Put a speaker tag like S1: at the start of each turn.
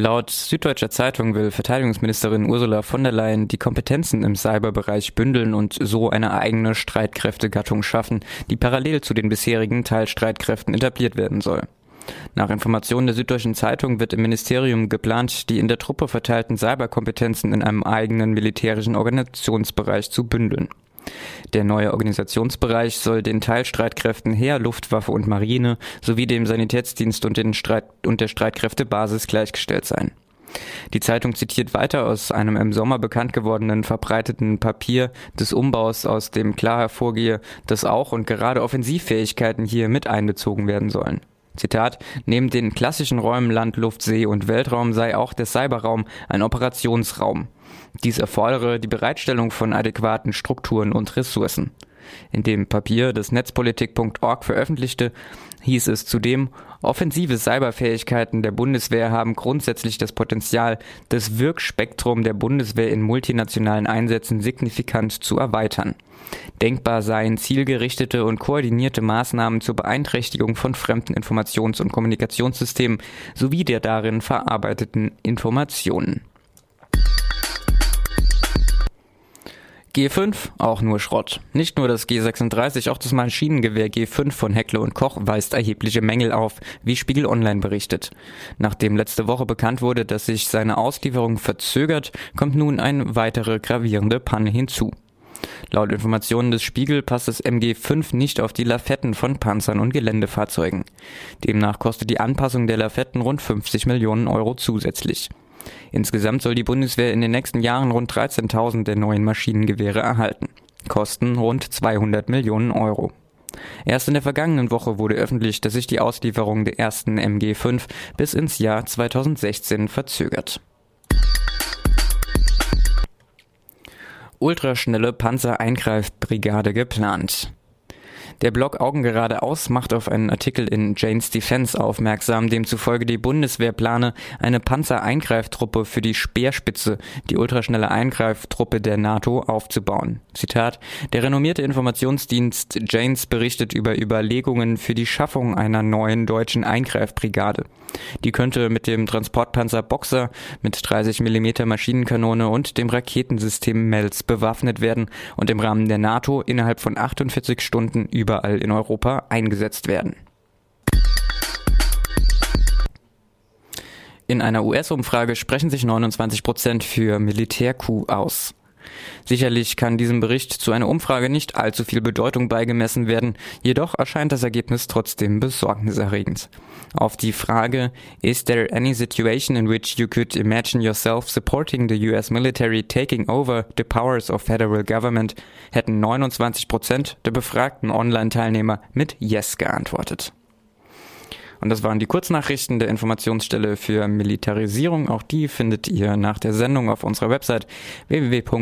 S1: Laut Süddeutscher Zeitung will Verteidigungsministerin Ursula von der Leyen die Kompetenzen im Cyberbereich bündeln und so eine eigene Streitkräftegattung schaffen, die parallel zu den bisherigen Teilstreitkräften etabliert werden soll. Nach Informationen der Süddeutschen Zeitung wird im Ministerium geplant, die in der Truppe verteilten Cyberkompetenzen in einem eigenen militärischen Organisationsbereich zu bündeln. Der neue Organisationsbereich soll den Teilstreitkräften Heer, Luftwaffe und Marine sowie dem Sanitätsdienst und, den Streit und der Streitkräftebasis gleichgestellt sein. Die Zeitung zitiert weiter aus einem im Sommer bekannt gewordenen verbreiteten Papier des Umbaus, aus dem klar hervorgehe, dass auch und gerade Offensivfähigkeiten hier mit einbezogen werden sollen. Zitat, neben den klassischen Räumen Land, Luft, See und Weltraum sei auch der Cyberraum ein Operationsraum. Dies erfordere die Bereitstellung von adäquaten Strukturen und Ressourcen. In dem Papier, das Netzpolitik.org veröffentlichte, hieß es zudem, offensive Cyberfähigkeiten der Bundeswehr haben grundsätzlich das Potenzial, das Wirkspektrum der Bundeswehr in multinationalen Einsätzen signifikant zu erweitern. Denkbar seien zielgerichtete und koordinierte Maßnahmen zur Beeinträchtigung von fremden Informations- und Kommunikationssystemen sowie der darin verarbeiteten Informationen. G5, auch nur Schrott. Nicht nur das G36, auch das Maschinengewehr G5 von Heckle und Koch weist erhebliche Mängel auf, wie Spiegel Online berichtet. Nachdem letzte Woche bekannt wurde, dass sich seine Auslieferung verzögert, kommt nun eine weitere gravierende Panne hinzu. Laut Informationen des Spiegel passt das MG5 nicht auf die Lafetten von Panzern und Geländefahrzeugen. Demnach kostet die Anpassung der Lafetten rund 50 Millionen Euro zusätzlich. Insgesamt soll die Bundeswehr in den nächsten Jahren rund 13.000 der neuen Maschinengewehre erhalten. Kosten rund 200 Millionen Euro. Erst in der vergangenen Woche wurde öffentlich, dass sich die Auslieferung der ersten MG5 bis ins Jahr 2016 verzögert. Ultraschnelle Panzereingreifbrigade geplant. Der Blog Augen geradeaus macht auf einen Artikel in Jane's Defense aufmerksam, demzufolge die Bundeswehr plane, eine Panzereingreiftruppe für die Speerspitze, die ultraschnelle Eingreiftruppe der NATO, aufzubauen. Zitat, der renommierte Informationsdienst Janes berichtet über Überlegungen für die Schaffung einer neuen deutschen Eingreifbrigade. Die könnte mit dem Transportpanzer Boxer mit 30 mm Maschinenkanone und dem Raketensystem MELS bewaffnet werden und im Rahmen der NATO innerhalb von 48 Stunden überall in Europa eingesetzt werden. In einer US-Umfrage sprechen sich 29 Prozent für Militärcoup aus. Sicherlich kann diesem Bericht zu einer Umfrage nicht allzu viel Bedeutung beigemessen werden, jedoch erscheint das Ergebnis trotzdem besorgniserregend. Auf die Frage Is there any situation in which you could imagine yourself supporting the US military taking over the powers of federal government hätten 29 Prozent der befragten Online-Teilnehmer mit Yes geantwortet. Und das waren die Kurznachrichten der Informationsstelle für Militarisierung. Auch die findet ihr nach der Sendung auf unserer Website www.rdl.de.